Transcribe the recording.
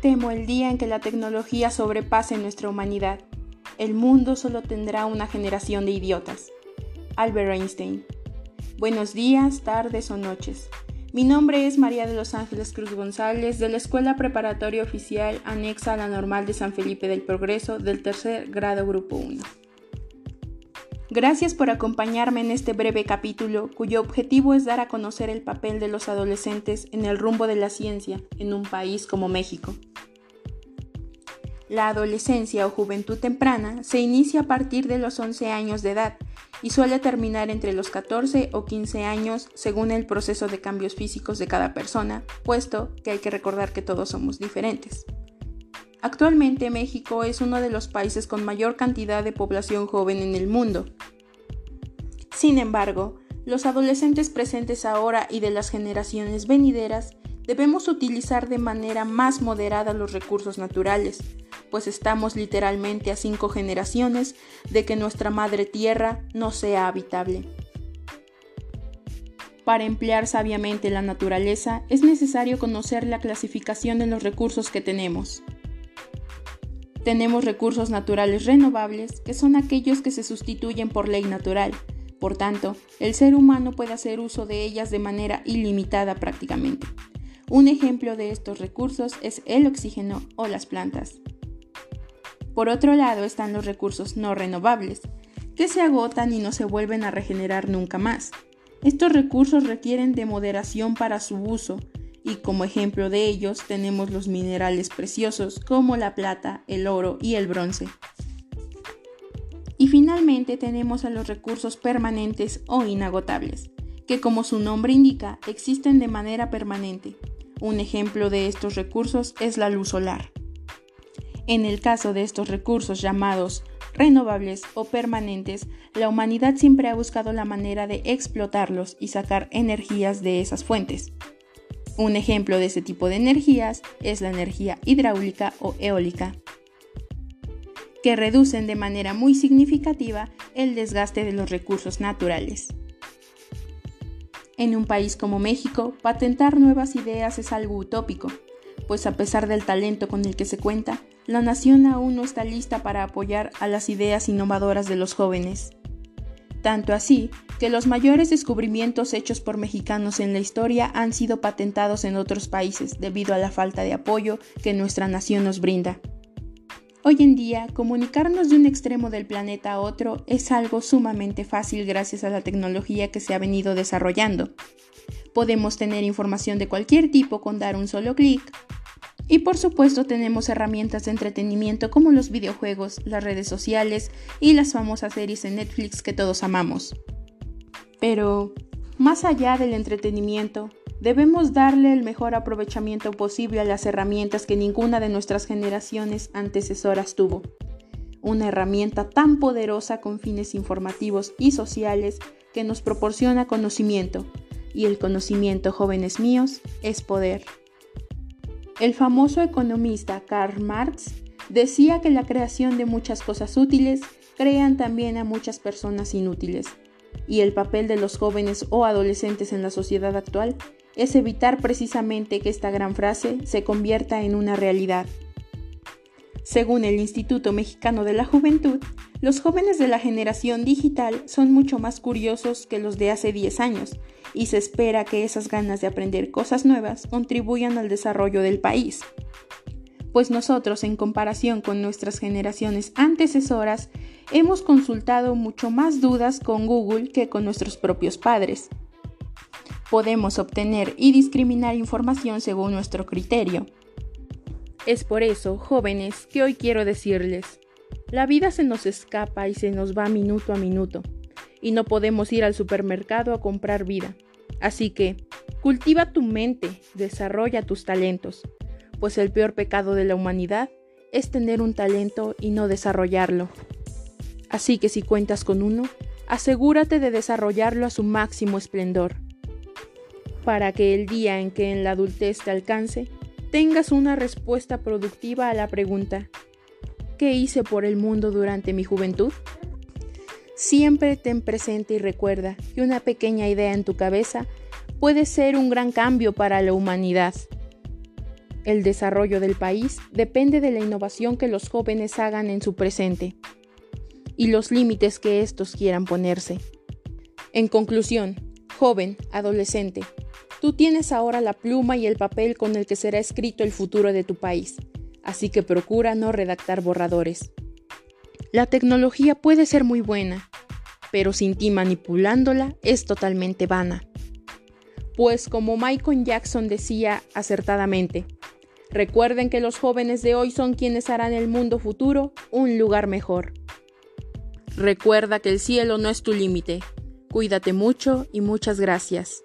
Temo el día en que la tecnología sobrepase nuestra humanidad. El mundo solo tendrá una generación de idiotas. Albert Einstein. Buenos días, tardes o noches. Mi nombre es María de los Ángeles Cruz González de la Escuela Preparatoria Oficial anexa a la Normal de San Felipe del Progreso del tercer grado Grupo 1. Gracias por acompañarme en este breve capítulo cuyo objetivo es dar a conocer el papel de los adolescentes en el rumbo de la ciencia en un país como México. La adolescencia o juventud temprana se inicia a partir de los 11 años de edad y suele terminar entre los 14 o 15 años según el proceso de cambios físicos de cada persona, puesto que hay que recordar que todos somos diferentes. Actualmente México es uno de los países con mayor cantidad de población joven en el mundo. Sin embargo, los adolescentes presentes ahora y de las generaciones venideras debemos utilizar de manera más moderada los recursos naturales, pues estamos literalmente a cinco generaciones de que nuestra madre tierra no sea habitable. Para emplear sabiamente la naturaleza es necesario conocer la clasificación de los recursos que tenemos. Tenemos recursos naturales renovables, que son aquellos que se sustituyen por ley natural. Por tanto, el ser humano puede hacer uso de ellas de manera ilimitada prácticamente. Un ejemplo de estos recursos es el oxígeno o las plantas. Por otro lado están los recursos no renovables, que se agotan y no se vuelven a regenerar nunca más. Estos recursos requieren de moderación para su uso, y como ejemplo de ellos tenemos los minerales preciosos como la plata, el oro y el bronce. Y finalmente tenemos a los recursos permanentes o inagotables, que como su nombre indica existen de manera permanente. Un ejemplo de estos recursos es la luz solar. En el caso de estos recursos llamados renovables o permanentes, la humanidad siempre ha buscado la manera de explotarlos y sacar energías de esas fuentes. Un ejemplo de ese tipo de energías es la energía hidráulica o eólica, que reducen de manera muy significativa el desgaste de los recursos naturales. En un país como México, patentar nuevas ideas es algo utópico, pues a pesar del talento con el que se cuenta, la nación aún no está lista para apoyar a las ideas innovadoras de los jóvenes. Tanto así que los mayores descubrimientos hechos por mexicanos en la historia han sido patentados en otros países debido a la falta de apoyo que nuestra nación nos brinda. Hoy en día, comunicarnos de un extremo del planeta a otro es algo sumamente fácil gracias a la tecnología que se ha venido desarrollando. Podemos tener información de cualquier tipo con dar un solo clic, y por supuesto tenemos herramientas de entretenimiento como los videojuegos, las redes sociales y las famosas series en Netflix que todos amamos. Pero, más allá del entretenimiento, debemos darle el mejor aprovechamiento posible a las herramientas que ninguna de nuestras generaciones antecesoras tuvo. Una herramienta tan poderosa con fines informativos y sociales que nos proporciona conocimiento, y el conocimiento, jóvenes míos, es poder. El famoso economista Karl Marx decía que la creación de muchas cosas útiles crean también a muchas personas inútiles, y el papel de los jóvenes o adolescentes en la sociedad actual es evitar precisamente que esta gran frase se convierta en una realidad. Según el Instituto Mexicano de la Juventud, los jóvenes de la generación digital son mucho más curiosos que los de hace 10 años y se espera que esas ganas de aprender cosas nuevas contribuyan al desarrollo del país. Pues nosotros, en comparación con nuestras generaciones antecesoras, hemos consultado mucho más dudas con Google que con nuestros propios padres. Podemos obtener y discriminar información según nuestro criterio. Es por eso, jóvenes, que hoy quiero decirles, la vida se nos escapa y se nos va minuto a minuto, y no podemos ir al supermercado a comprar vida. Así que, cultiva tu mente, desarrolla tus talentos, pues el peor pecado de la humanidad es tener un talento y no desarrollarlo. Así que si cuentas con uno, asegúrate de desarrollarlo a su máximo esplendor, para que el día en que en la adultez te alcance, tengas una respuesta productiva a la pregunta, ¿Qué hice por el mundo durante mi juventud? Siempre ten presente y recuerda que una pequeña idea en tu cabeza puede ser un gran cambio para la humanidad. El desarrollo del país depende de la innovación que los jóvenes hagan en su presente y los límites que estos quieran ponerse. En conclusión, joven, adolescente, tú tienes ahora la pluma y el papel con el que será escrito el futuro de tu país, así que procura no redactar borradores. La tecnología puede ser muy buena, pero sin ti manipulándola es totalmente vana. Pues como Michael Jackson decía acertadamente, recuerden que los jóvenes de hoy son quienes harán el mundo futuro un lugar mejor. Recuerda que el cielo no es tu límite. Cuídate mucho y muchas gracias.